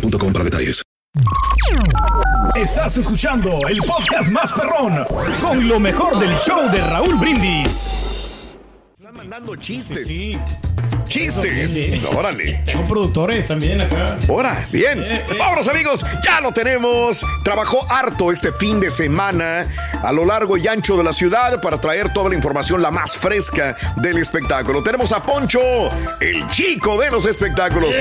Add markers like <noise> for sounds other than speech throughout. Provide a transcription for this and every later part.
boostmobile.com para detalles. Estás escuchando el podcast más perrón con lo mejor del show de Raúl Brindis. Mandando chistes. Sí. Chistes. Órale. Tengo productores también acá. Ahora, bien. Eh, eh. Vámonos, amigos. Ya lo tenemos. Trabajó harto este fin de semana a lo largo y ancho de la ciudad para traer toda la información, la más fresca del espectáculo. Tenemos a Poncho, el chico de los espectáculos.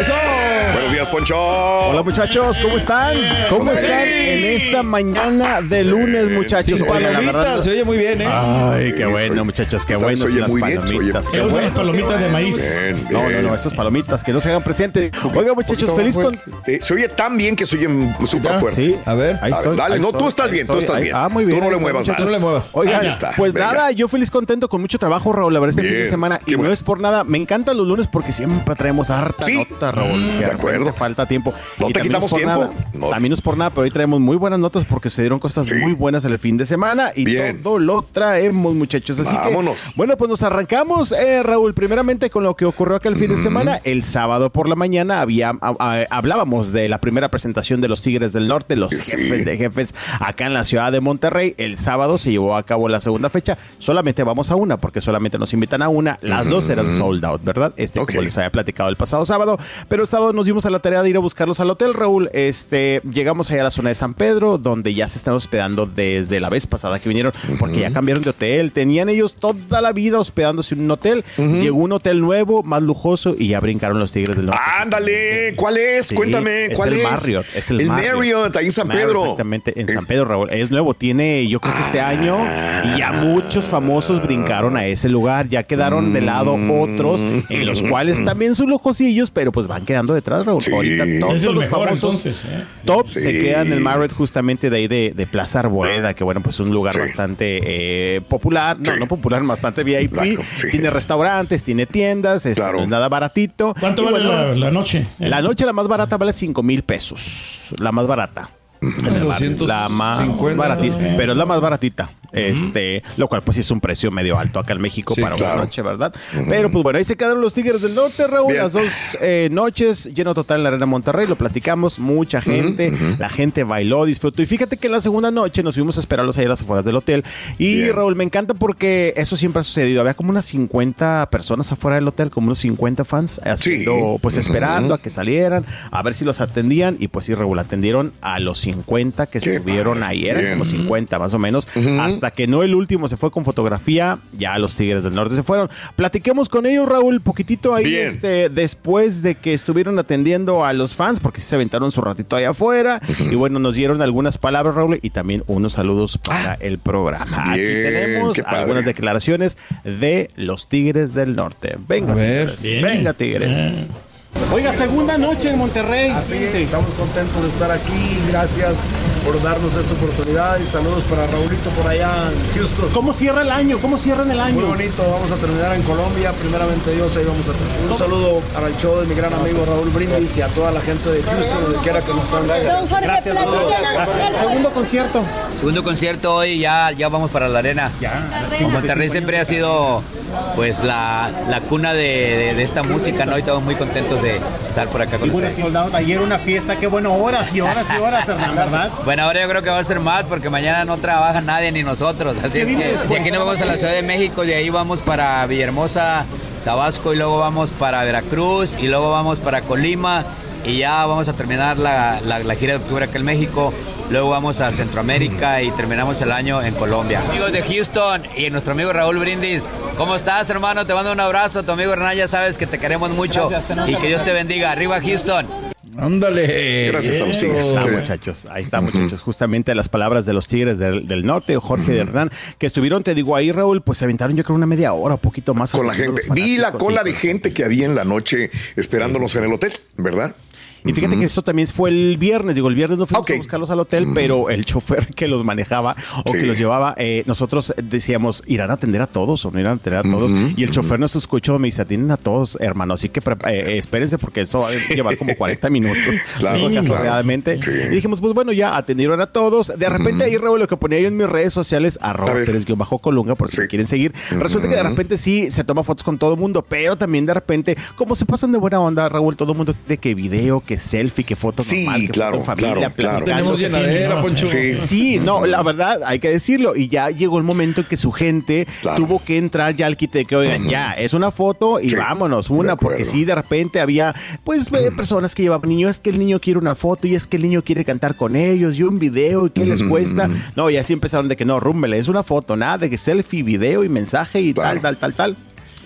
Buenos días, Poncho. Hola muchachos, ¿cómo están? ¿Cómo están en esta mañana de lunes, muchachos? La verdad, palomitas, se oye muy bien, ¿eh? Ay, qué bueno, muchachos, qué bueno se oye muy bien, se oye palomitas. ¿Qué usan palomitas de maíz? Bien, No, no, no, estas palomitas que no se hagan presentes. Oigan, muchachos, feliz con. Eh, se oye tan bien que se oye súper fuerte. Sí, A ver. ahí A ver, dale, ahí no, soy, tú estás bien, tú estás ahí- bien. Ah, muy Tú bien. no le muevas. Tú no le muevas. Oigan, Ahí está, pues venga. nada, yo feliz contento con mucho trabajo, Raúl, la verdad, este fin de semana. Y bueno. no es por nada, me encantan los lunes porque siempre traemos harta Sí. nota, Raúl. que de acuerdo. falta tiempo. No Y te quitamos tiempo. No. También no es por nada, pero hoy traemos muy buenas notas porque se dieron cosas Sí. muy buenas en el fin de semana y todo lo traemos, muchachos. Así Vámonos. que, bueno, pues nos arrancamos, eh, Raúl, primeramente con lo que ocurrió aquel fin de semana. El sábado por la mañana había, a- a- hablábamos de la primera presentación de los Tigres del Norte, los Sí. jefes de jefes acá en la ciudad de Monterrey. El sábado se llevó a cabo la segunda fecha. Solamente vamos a una, porque solamente nos invitan a una. Las dos eran sold out, ¿verdad? Este, Ok. como les había platicado el pasado sábado. Pero el sábado nos dimos a la tarea de ir a buscarlos al hotel, Raúl. Este, llegamos allá a la zona de San Pedro, donde ya se están hospedando desde la vez pasada que vinieron, porque ya cambiaron de hotel. Tenían ellos toda la vida hospedándose en un hotel. Llegó un hotel nuevo, más lujoso, y ya brincaron los Tigres del Norte. Ándale, ¿cuál es? Sí, Cuéntame, es ¿cuál el es? Marriott, es el, Marriott, ahí en San Marriott, Pedro. Exactamente, en Eh, San Pedro, Raúl. Es nuevo, tiene, yo creo que este año, y ya muchos famosos brincaron a ese lugar. Ya quedaron de lado Mm. otros, en los cuales también son lujosillos, pero pues van quedando detrás, Raúl. Sí. Ahorita todos el los mejor, famosos entonces, ¿eh? top Sí. se quedan en el Marriott justamente de ahí de, de Plaza Arboleda, que bueno, pues es un lugar bastante eh, popular, no, no popular, bastante VIP. Claro, sí. Tiene restaurantes, tiene tiendas, este, Claro. no es nada baratito. ¿Cuánto Y vale bueno, la, la noche? la noche la más barata vale 5 mil pesos. La más barata. La más 250, baratita. Pero es la más baratita. Este, lo cual pues es un precio medio alto acá en México Sí, para claro. una noche, ¿verdad? Pero pues bueno, ahí se quedaron los Tigres del Norte, Raúl. Bien. Las dos eh, noches, lleno total en la Arena Monterrey, lo platicamos, mucha gente, la gente bailó, disfrutó. Y fíjate que en la segunda noche nos fuimos a esperarlos ahí a las afueras del hotel. Y Bien. Raúl, me encanta porque eso siempre ha sucedido. Había como unas 50 personas afuera del hotel, como unos 50 fans, haciendo, pues esperando a que salieran, a ver si los atendían. Y pues sí, Raúl, atendieron a los 50 que Qué estuvieron padre. ahí. Eran Bien. como 50 más o menos. Hasta que no el último se fue con fotografía, ya los Tigres del Norte se fueron. Platiquemos con ellos, Raúl, poquitito ahí, Bien. este, después de que estuvieron atendiendo a los fans, porque se aventaron su ratito allá afuera. Y bueno, nos dieron algunas palabras, Raúl, y también unos saludos para el programa. Aquí tenemos algunas declaraciones de los Tigres del Norte. Venga, A ver. señores, Bien. venga, Tigres. Oiga, segunda noche en Monterrey. Así es, estamos contentos de estar aquí. Gracias por darnos esta oportunidad y saludos para Raulito por allá en Houston. ¿Cómo cierra el año? ¿Cómo cierran el año? Muy bonito, vamos a terminar en Colombia. Primeramente Dios, ahí vamos a terminar. Un saludo para el show de mi gran amigo Raúl Brindis y a toda la gente de Houston, donde quiera que nos están Gracias, Raúl. platícanos. Segundo concierto. Segundo concierto hoy, ya, ya vamos para la arena. Monterrey siempre ha sido pues la, la cuna de, de- de esta música, ¿no? Y estamos muy contentos de estar por acá con Bueno, ustedes. soldado, ayer una fiesta, qué bueno, horas y horas y horas, Hernán, <laughs> ¿verdad? Bueno, ahora yo creo que va a ser más porque mañana no trabaja nadie ni nosotros. Así es que de aquí nos vamos a la Ciudad de México, de ahí vamos para Villahermosa, Tabasco y luego vamos para Veracruz y luego vamos para Colima y ya vamos a terminar la, la gira de octubre acá en México. Luego vamos a Centroamérica y terminamos el año en Colombia. Amigos de Houston y nuestro amigo Raúl Brindis, ¿cómo estás, hermano? Te mando un abrazo. Tu amigo Hernán, ya sabes que te queremos mucho y que Dios te bendiga. Arriba, Houston. Ándale. Gracias a los Tigres. Ahí está, muchachos. Ahí está, muchachos. Justamente las palabras de los Tigres del, del Norte, Jorge de Hernán, que estuvieron, te digo ahí, Raúl, pues se aventaron yo creo una media hora, un poquito más. Con la gente. Vi la cola sí. de gente que había en la noche esperándonos en el hotel, ¿verdad? Y fíjate que esto también fue el viernes. Digo, el viernes no fuimos a buscarlos al hotel, pero el <laughs> chofer que los manejaba o Sí. que los llevaba, eh, nosotros decíamos, ¿irán a atender a todos o no irán a atender a todos? Y el chofer nos escuchó, me dice, atienden a todos, hermano. Así que pre- eh, espérense porque eso va a llevar como 40 minutos. <laughs> Claro, claro. Sí. Y dijimos, pues bueno, ya atendieron a todos. De repente ahí, Raúl, lo que ponía yo en mis redes sociales, arroba bajo Colunga, por si me quieren seguir. Resulta que de repente sí se toma fotos con todo el mundo, pero también de repente, como se pasan de buena onda, Raúl, todo el mundo tiene que video, que selfie, que foto Sí, normal, que claro, foto en familia, claro, claro. llenadera, Poncho. Sí. Sí, no, la verdad, hay que decirlo. Y ya llegó el momento en que su gente Claro. tuvo que entrar ya al quite de que, oigan, ya, es una foto y Sí, vámonos, una, porque sí, de repente había, pues, eh, personas que llevaban niños, es que el niño quiere una foto y es que el niño quiere cantar con ellos y un video y qué les cuesta. No, y así empezaron de que no, rúmbele, es una foto, nada, de que selfie, video y mensaje y Claro. tal, tal, tal,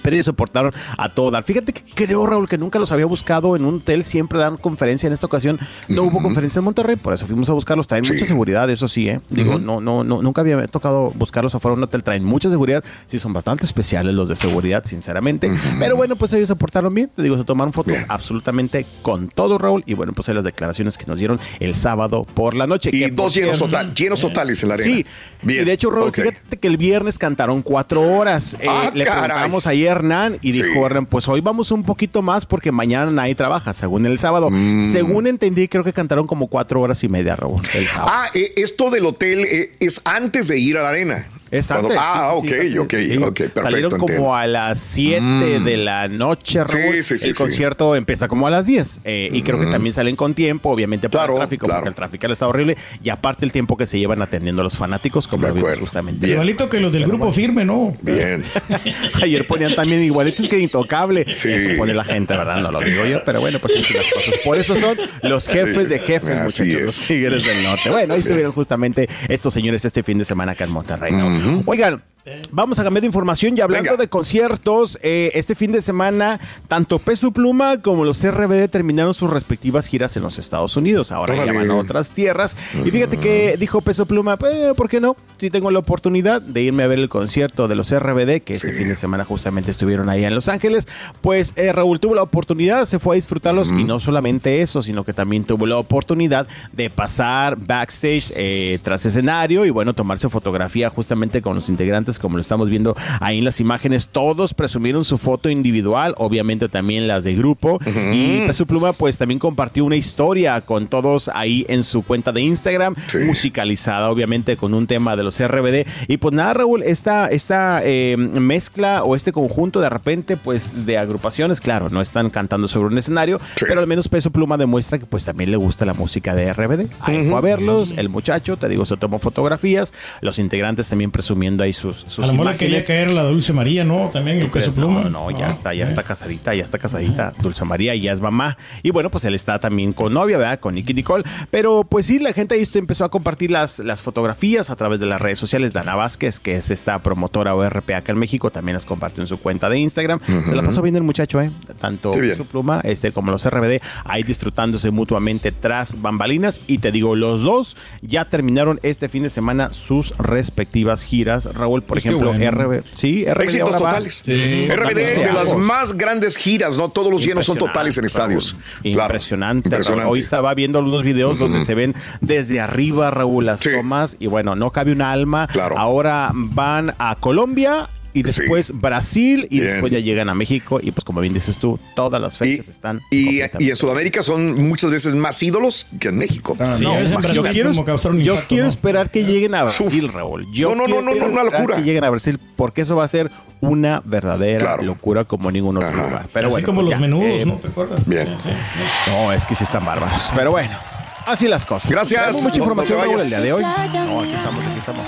Pero ellos soportaron a todo dar. Fíjate que creo, Raúl, que nunca los había buscado en un hotel. Siempre dan conferencia. En esta ocasión no hubo conferencia en Monterrey, por eso fuimos a buscarlos. Traen Sí. mucha seguridad, eso sí, ¿eh? Digo, no, no, no, nunca había tocado buscarlos afuera de un hotel. Traen mucha seguridad. Sí, son bastante especiales los de seguridad, sinceramente. Pero bueno, pues ellos se portaron bien. Te digo, se tomaron fotos Bien. absolutamente con todo, Raúl. Y bueno, pues ahí las declaraciones que nos dieron el sábado por la noche. Y que, dos llenos, total, llenos totales en la arena. Sí, Bien. y de hecho, Raúl, fíjate que el viernes cantaron cuatro horas. Eh, Ah, le preguntamos ahí a Hernán y Sí. dijo Hernán, pues hoy vamos un poquito más porque mañana nadie trabaja, según el sábado. Mm. Según entendí, creo que cantaron como cuatro horas y media, Raúl, el sábado. Ah, eh, esto del hotel eh, es antes de ir a la arena. Es Cuando- antes, ah, sí, sí, sí, ok, ok, sí. ok, perfecto. Salieron como entiendo. Mm. a las 7 de la noche, Raúl. Sí, sí, sí, el sí. concierto empieza como a las 10. eh, y creo que también salen con tiempo, obviamente, por Claro, el tráfico, claro. porque el tráfico está horrible. Y aparte el tiempo que se llevan atendiendo a los fanáticos, como lo vimos justamente. Bien. Igualito que los del grupo firme, ¿no? Bien. <laughs> Ayer ponían también igualitos que intocable. Sí. Eso pone la gente, ¿verdad? No lo digo yo, pero bueno, pues así las cosas. Por eso son los jefes de jefes, Así muchachos, es. los tigres del norte. Bueno, ahí estuvieron justamente estos señores este fin de semana acá en Monterrey. ¿no? Mm-hmm. Oigan. Vamos a cambiar de información y hablando Venga. de conciertos, eh, este fin de semana tanto Peso Pluma como los RBD terminaron sus respectivas giras en los Estados Unidos. Ahora ya Órale. van a otras tierras. Y fíjate que dijo Peso Pluma, pues, ¿por qué no? Si tengo la oportunidad de irme a ver el concierto de los RBD, que este Sí. fin de semana justamente estuvieron ahí en Los Ángeles, pues eh, Raúl tuvo la oportunidad, se fue a disfrutarlos y no solamente eso, sino que también tuvo la oportunidad de pasar backstage eh, tras escenario y bueno, tomarse fotografía justamente con los integrantes como lo estamos viendo ahí en las imágenes. Todos presumieron su foto individual, obviamente también las de grupo y Peso Pluma pues también compartió una historia con todos ahí en su cuenta de Instagram, Sí. musicalizada obviamente con un tema de los RBD y pues nada Raúl, esta, esta eh, mezcla o este conjunto de repente pues de agrupaciones, claro, no están cantando sobre un escenario, Sí. pero al menos Peso Pluma demuestra que pues también le gusta la música de RBD. Ahí fue a verlos, el muchacho, te digo, se tomó fotografías, los integrantes también presumiendo ahí sus, sus A lo mejor le quería caer a la Dulce María, ¿no? También el peso pluma. No, no, ya Ah, está, ya eh. está casadita, ya está casadita. Dulce María ya es mamá. Y bueno, pues él está también con novia, ¿verdad? Con Nicky Nicole. Pero pues sí, la gente ahí esto empezó a compartir las, las fotografías a través de las redes sociales. Dana Vázquez, que es esta promotora ORP acá en México, también las compartió en su cuenta de Instagram. Se la pasó bien el muchacho, ¿eh? Tanto su pluma este, como los RBD, ahí disfrutándose mutuamente tras bambalinas. Y te digo, los dos ya terminaron este fin de semana sus respectivas giras. Raúl, por Pues ejemplo, bueno. RB. Sí, RBD Éxitos totales. Sí. RBD de las más grandes giras, ¿no? Todos los llenos son totales en estadios. Raúl. Claro. Impresionante. Hoy estaba viendo algunos videos donde se ven desde arriba, Raúl, las Sí. tomas. Y bueno, no cabe un alma. Claro. Ahora van a Colombia. Y Sí. después Brasil y Bien. después ya llegan a México y pues como bien dices tú, todas las Y, fechas están y- en Sudamérica son muchas veces más ídolos que en México. Ah, No, veces en yo quiero, un yo impacto, quiero ¿no? esperar que lleguen a Brasil, Raúl. Yo No, no, no, no, no, una locura. Que lleguen a Brasil porque eso va a ser una verdadera Claro. locura como ningún otro Ajá. lugar. Pero Así bueno, como pues los menudos, eh, ¿no? ¿Te acuerdas? Bien. Sí, sí. No, es que sí están bárbaros. Pero bueno, así las cosas. Gracias. Tenemos mucha No- no información te Raúl, vayas. el día de hoy. No, aquí estamos, aquí estamos.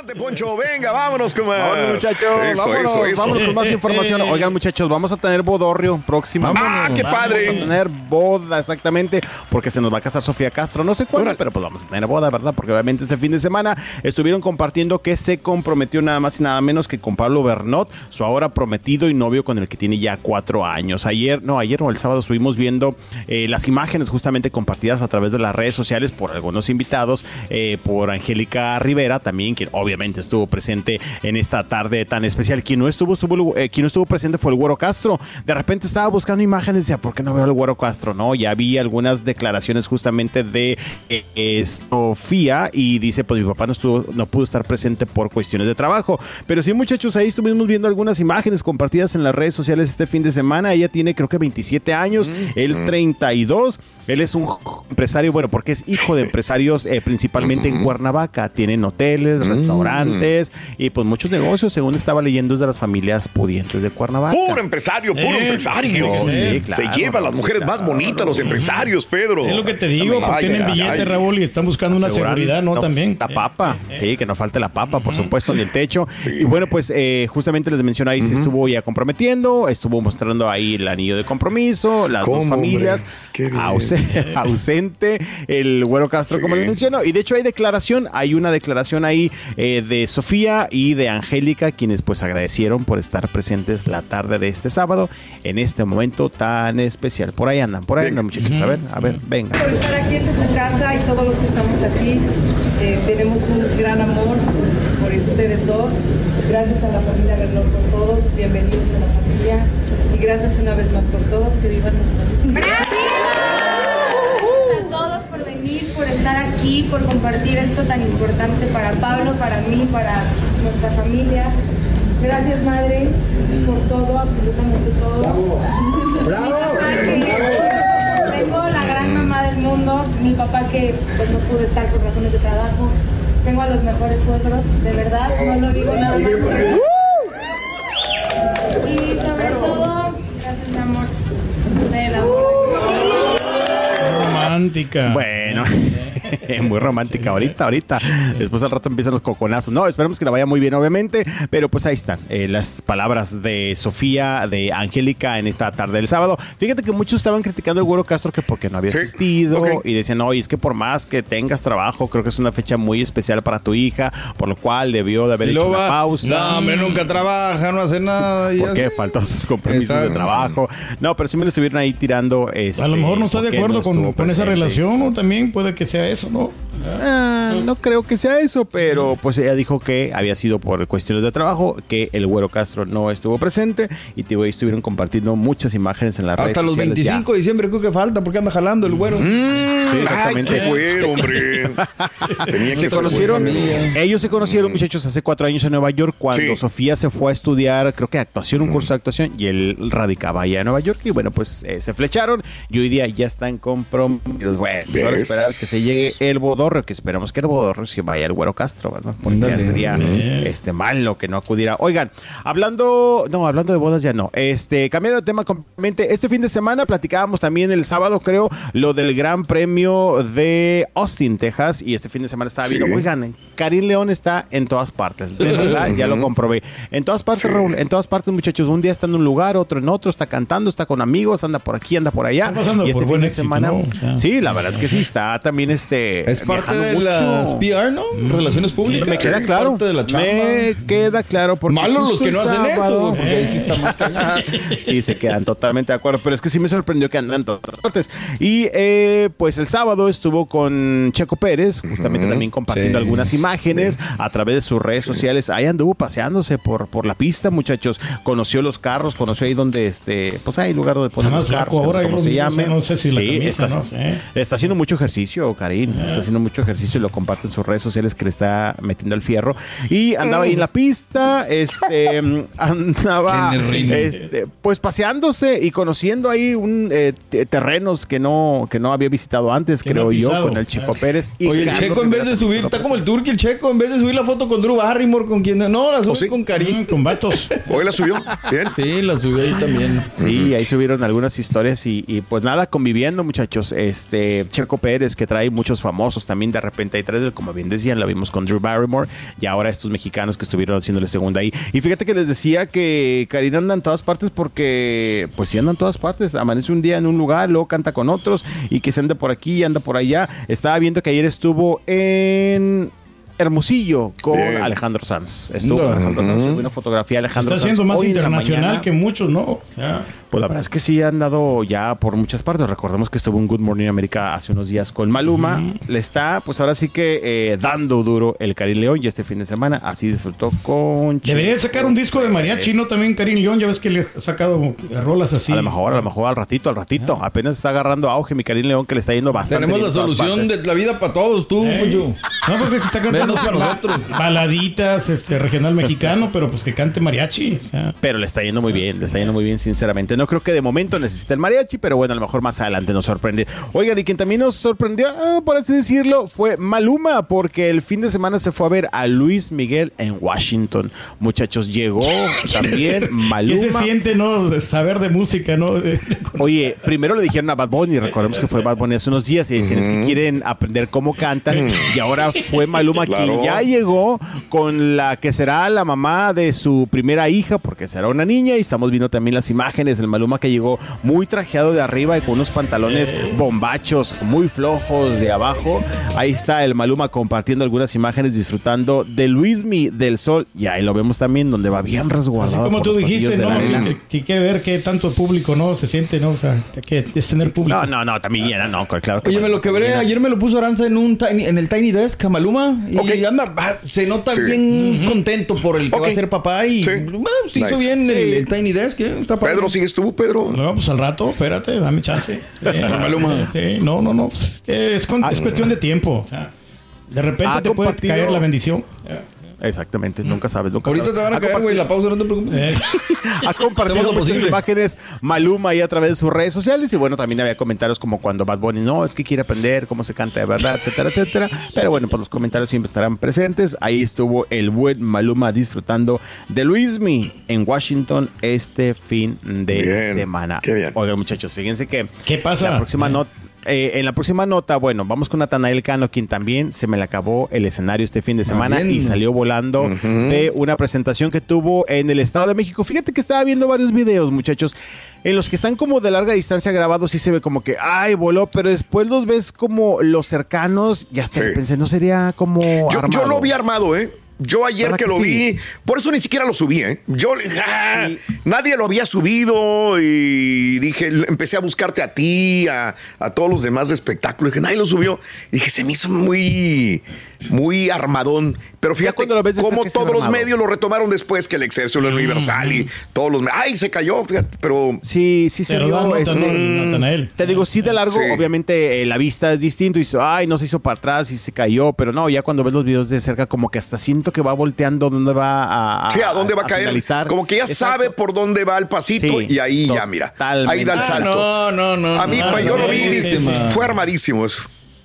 Adelante, Poncho, venga, vámonos con más. Vámonos, muchachos. Eso, vámonos, eso, eso. vámonos con más <laughs> información. Oigan, muchachos, vamos a tener bodorrio próximamente. Ah, qué padre. Vamos a tener boda, exactamente, porque se nos va a casar Sofía Castro. No sé cuándo, pero pues vamos a tener boda, ¿verdad? Porque obviamente este fin de semana estuvieron compartiendo que se comprometió nada más y nada menos que con Pablo Bernot, su ahora prometido y novio con el que tiene ya cuatro años. Ayer, no, ayer o el sábado estuvimos viendo eh, las imágenes justamente compartidas a través de las redes sociales por algunos invitados, eh, por Angélica Rivera también, que obviamente estuvo presente en esta tarde tan especial. Quien no estuvo, estuvo eh, quien no estuvo presente fue el Güero Castro. De repente estaba buscando imágenes, decía, ¿por qué no veo al Güero Castro? No, ya vi algunas declaraciones justamente de eh, eh, Sofía y dice, pues mi papá no estuvo, no pudo estar presente por cuestiones de trabajo. Pero sí, muchachos, ahí estuvimos viendo algunas imágenes compartidas en las redes sociales este fin de semana. Ella tiene creo que 27 años, él 32. Él es un empresario, bueno, porque es hijo de empresarios eh, principalmente en Cuernavaca. Tienen hoteles, restaurantes y pues muchos negocios, según estaba leyendo, es de las familias pudientes de Cuernavaca. Puro empresario, puro empresario. sí, claro, Se lleva a las mujeres más bonitas, los empresarios, Pedro. Es lo que te digo, pues Ay, tienen ay, billete, ay. Raúl, y están buscando una seguridad, ¿no? También. La papa, sí, que no falte la papa, por supuesto, ni el techo. Y bueno, pues eh, justamente les mencioné ahí, se estuvo ya comprometiendo, estuvo mostrando ahí el anillo de compromiso, las dos ¿Cómo, familias, hombre? Qué bien. ause- <laughs> ausente, el güero Castro, como les menciono. Y de hecho hay declaración, hay una declaración ahí eh, de Sofía y de Angélica, quienes pues agradecieron por estar presentes la tarde de este sábado en este momento tan especial. Por ahí andan, por ahí andan, muchachos. A ver, a ver, venga. por estar aquí, esta es su casa y todos los que estamos aquí eh, tenemos un gran amor por ustedes dos. Gracias a la familia Bernot por todos, bienvenidos a la familia y gracias una vez más por todos, que vivan nuestra estar aquí, por compartir esto tan importante para Pablo, para mí, para nuestra familia. Gracias, madre, por todo, absolutamente todo. Mi papá que tengo la gran mamá del mundo, mi papá que pues no pudo estar por razones de trabajo. Tengo a los mejores suegros, de verdad, no lo digo nada más. Y sobre todo, gracias mi amor, del amor. Romántica. Bueno, <laughs> muy romántica ahorita, ahorita. Después al rato empiezan los coconazos. No, esperemos que la vaya muy bien, obviamente. Pero pues ahí están eh, las palabras de Sofía, de Angélica en esta tarde del sábado. Fíjate que muchos estaban criticando al Güero Castro que porque no había Sí, asistido y decían, no, y es que por más que tengas trabajo, creo que es una fecha muy especial para tu hija, por lo cual debió de haber hecho una pausa. No, hombre, nunca trabaja, no hace nada. y ¿Por qué? Faltó sus compromisos de trabajo. No, pero sí me lo estuvieron ahí tirando. este, A lo mejor no está ¿por de acuerdo con, con esa relación, o también puede que sea eso, ¿no? Ah, no creo que sea eso, pero pues ella dijo que había sido por cuestiones de trabajo, que el Güero Castro no estuvo presente y te voy, estuvieron compartiendo muchas imágenes en la red. Hasta los 25 de diciembre creo que falta porque anda jalando el güero. Sí, Ay, exactamente. qué bueno, hombre. <laughs> Tenía que Se conocieron, ellos se conocieron, muchachos, hace cuatro años en Nueva York, cuando Sí. Sofía se fue a estudiar, creo que actuación, un curso de actuación, y él radicaba allá en Nueva York, y bueno, pues eh, se flecharon, y hoy día ya están comprometidos. Bueno, pues esperar que se llegue el bodorrio, que esperamos que bodorrio se vaya el güero Castro, ¿verdad? Porque ya Ándale. sería este malo que no acudiera. Oigan, hablando, no, hablando de bodas ya no, este, cambiando de tema completamente, este fin de semana platicábamos también el sábado, creo, lo del Gran Premio de Austin, Texas, y este fin de semana estaba Sí. viendo, oigan, Karim León está en todas partes. De verdad, ya lo comprobé. En todas partes, Raúl, en todas partes, muchachos. Un día está en un lugar, otro en otro, está cantando, está con amigos, anda por aquí, anda por allá. Está pasando y este por fin buen de éxito, semana. ¿no? O sea. Sí, la verdad es que sí, está también este. Es parte de mucho. las PR, ¿no? Relaciones públicas. Me queda claro. Parte de la chamba. Me queda claro. Porque Malos los que no hacen eso, porque ahí sí está más. <laughs> Sí, se quedan totalmente de acuerdo, pero es que sí me sorprendió que andan en todas partes. Y eh, pues el sábado estuvo con Checo Pérez, justamente también compartiendo Sí. algunas imágenes a través de sus redes sociales. Ahí anduvo paseándose por, por la pista, muchachos. Conoció los carros, conoció ahí donde, este, pues hay lugar donde más los carros, ahora, cómo yo se llame. no sé si la Sí, camisa, está, no sé. está haciendo mucho ejercicio, Karim. Está haciendo mucho ejercicio y lo comparte en sus redes sociales que le está metiendo el fierro. Y andaba ahí en la pista, este, <laughs> andaba, este, pues paseándose y conociendo ahí un eh, te- terrenos que no, que no había visitado antes, no creo yo, con el Checo Pérez. Y Oye, el Checo en vez de subir, está como el Turqui, el Checo, en vez de subir la foto con Drew Barrymore, con quien no, la sube sí? con Karim. Mm, Con vatos. Hoy la subió. Bien. Sí, la subió ahí también. Sí, ahí subieron algunas historias y, y, pues nada, conviviendo muchachos. Este Checo Pérez que trae muchos famosos también de repente hay tres, como bien decían, la vimos con Drew Barrymore y ahora estos mexicanos que estuvieron haciéndole segunda ahí. Y fíjate que les decía que Karina anda en todas partes porque pues sí anda en todas partes. Amanece un día en un lugar, luego canta con otros y que se anda por aquí, anda por allá. Estaba viendo que ayer estuvo en Hermosillo con Bien. Alejandro Sanz. Estuvo con Alejandro Sanz, subió una fotografía de Se Alejandro está Sanz más hoy en la internacional que muchos, ¿no? Ya. Pues la verdad es que sí han dado ya por muchas partes. Recordemos que estuvo en Good Morning America hace unos días con Maluma. Le está, pues ahora sí que eh, dando duro el Karim León y este fin de semana así disfrutó con. Debería sacar un disco de mariachi, ¿no? También Karim León, ya ves que le ha sacado rolas así. A lo mejor, a lo mejor al ratito, al ratito. Apenas está agarrando auge mi Karim León que le está yendo bastante. Tenemos bien la solución de la vida para todos, tú, Eh. Pollo. No, pues es que está cantando Nosotros. baladitas, este, regional mexicano, pero pues que cante mariachi. O sea, Pero le está yendo muy bien, le está yendo muy bien, sinceramente. No creo que de momento necesite el mariachi, pero bueno, a lo mejor más adelante nos sorprende. Oigan, y quien también nos sorprendió, ah, por así decirlo, fue Maluma, porque el fin de semana se fue a ver a Luis Miguel en Washington. Muchachos, llegó <laughs> también ¿Qué Maluma. se siente, no? De Saber de música, ¿no? De- de- Oye, primero le dijeron a Bad Bunny, recordemos que fue Bad Bunny hace unos días y decían es que quieren aprender cómo cantan y ahora fue Maluma Claro. Quien ya llegó con la que será la mamá de su primera hija porque será una niña y estamos viendo también las imágenes del Maluma que llegó muy trajeado de arriba y con unos pantalones bombachos muy flojos de abajo. Ahí está el Maluma compartiendo algunas imágenes disfrutando de Luismi del Sol y ahí lo vemos también donde va bien Así resguardado. como por tú dijiste, ¿no? la Sí, arena. que, ver qué tanto público, ¿no? Se siente, ¿no? O sea, que es tener público. No, no, no, también llena, no, claro. que Oye, me lo quebré. Ayer me lo puso Aranza en un tiny- en el Tiny Desk, Maluma. Y Ok. anda, va, se nota Sí. bien contento por el que va a ser papá. Y Sí. bueno, se hizo bien el, el Tiny Desk. ¿eh? Está. Pedro, ¿sigues tú, Pedro? No, pues al rato, espérate, dame chance. <laughs> Eh, Maluma. sí, no, no, no. pues, es es cuestión de tiempo. o sea, de repente Ha te puede caer la bendición. Exactamente, nunca sabes, nunca Ahorita sabes. te van a caer, güey, la pausa, no te preocupes. Eh, <laughs> Ha compartido muchas imágenes Maluma ahí a través de sus redes sociales y bueno, también había comentarios como cuando Bad Bunny, no, es que quiere aprender cómo se canta de verdad, etcétera, etcétera. Pero bueno, pues los comentarios siempre estarán presentes. Ahí estuvo el buen Maluma disfrutando de Luismi en Washington este fin de Bien, semana. qué bien. Oigan, muchachos, fíjense que ¿Qué pasa? la próxima Eh. nota eh, en la próxima nota, bueno, vamos con Natanael Cano, quien también se me le acabó el escenario este fin de semana bien. y salió volando de una presentación que tuvo en el Estado de México. Fíjate que estaba viendo varios videos, muchachos, en los que están como de larga distancia grabados y se ve como que, ay, voló, pero después los ves como los cercanos y hasta Sí. pensé, no sería como Yo, yo armado? lo vi armado, ¿eh? Yo ayer ¿Verdad que, que lo sí? vi, por eso ni siquiera lo subí, ¿eh? Yo, ah, Sí. nadie lo había subido y dije, empecé a buscarte a ti, a, a todos los demás de espectáculo. Dije, nadie lo subió. Y dije, se me hizo muy, muy armadón. Pero fíjate cuando lo ves de cómo todos los medios lo retomaron después que el Excelsior, el Universal y todos los... me- ¡Ay, se cayó! Fíjate, pero... Sí, sí se nota, este, ¿no? Natanael. Te digo, sí de largo, Sí. obviamente eh, la vista es distinto y dice, ay, no se hizo para atrás y se cayó, pero no, ya cuando ves los videos de cerca como que hasta siento que va volteando dónde va a, Sí, ¿a dónde va a, caer? finalizar. Como que ya Exacto. sabe por dónde va el pasito Sí, y ahí ya, mira. Ahí da el Ah, salto. no, no, no. A mí, no, pues, yo lo vi, fue armadísimo eso.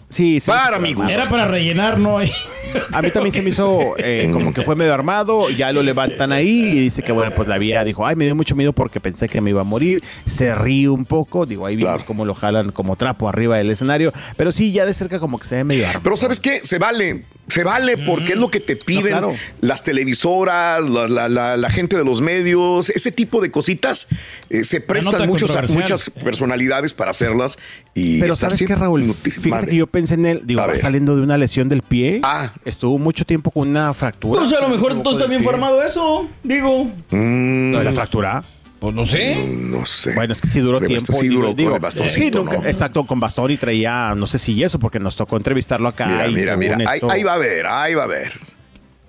Sí, sí. Para, amigos. Era para rellenar, ¿no? <laughs> A mí también se me hizo eh, <laughs> como que fue medio armado, ya lo levantan ahí y dice que bueno, pues la vía dijo, ay, me dio mucho miedo porque pensé que me iba a morir, se ríe un poco, digo, ahí vimos Claro. cómo lo jalan como trapo arriba del escenario, pero sí, ya de cerca como que se ve medio armado. Pero ¿sabes qué? Se vale. Se vale porque es lo que te piden claro. las televisoras, la, la- la- la gente de los medios, ese tipo de cositas eh, se prestan muchos, muchas personalidades para hacerlas. Y Pero ¿sabes qué, siempre Raúl? inútil. Fíjate que yo pensé en él, digo, saliendo de una lesión del pie. Ah. Estuvo mucho tiempo con una fractura. Pues a lo mejor entonces también fue armado eso. Digo. Mm, ¿Lo de la fractura? Pues no sé. no sé. Bueno, es que sí duró Pero tiempo. sí digo- duró con digo, el bastoncito, sí, nunca- ¿no? exacto, con bastón y traía, no sé si eso, porque nos tocó entrevistarlo acá. Mira, y mira. Ahí, ahí va a ver, ahí va a ver.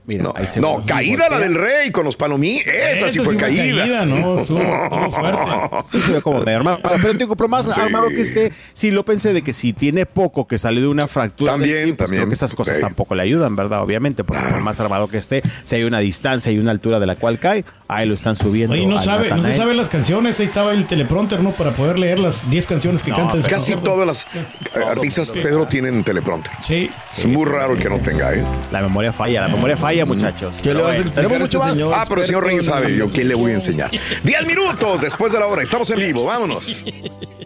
Mira, No, ahí se no, sí, caída la del rey con los palomí. Esa sí Esa fue sí fue caída. caída, ¿no? <laughs> Estuvo- estuvo fuerte. Sí se ve como medio armado. Pero digo, pero más Sí. armado que esté, sí lo pensé de que si tiene poco que salió de una fractura. También, pie, pues también. Creo que esas cosas tampoco le ayudan, ¿verdad? Obviamente, porque por más armado que esté, si hay una distancia y una altura de la cual cae, ahí lo están subiendo. Oye, no sabe, no se Natanael. sabe las canciones, ahí estaba el teleprompter, ¿no? Para poder leer las 10 canciones que No, cantan. Casi todas las eh, artistas, Pedro, tienen teleprompter. Sí. Es muy raro el que no tenga, ¿eh? La memoria falla, la memoria falla, muchachos. ¿Qué le vas a Pero explicar tenemos a mucho este más. señor? Ah, pero el señor en- sabe yo quién le voy a enseñar. <laughs> 10 minutos después de la hora. Estamos en vivo. Vámonos. <laughs>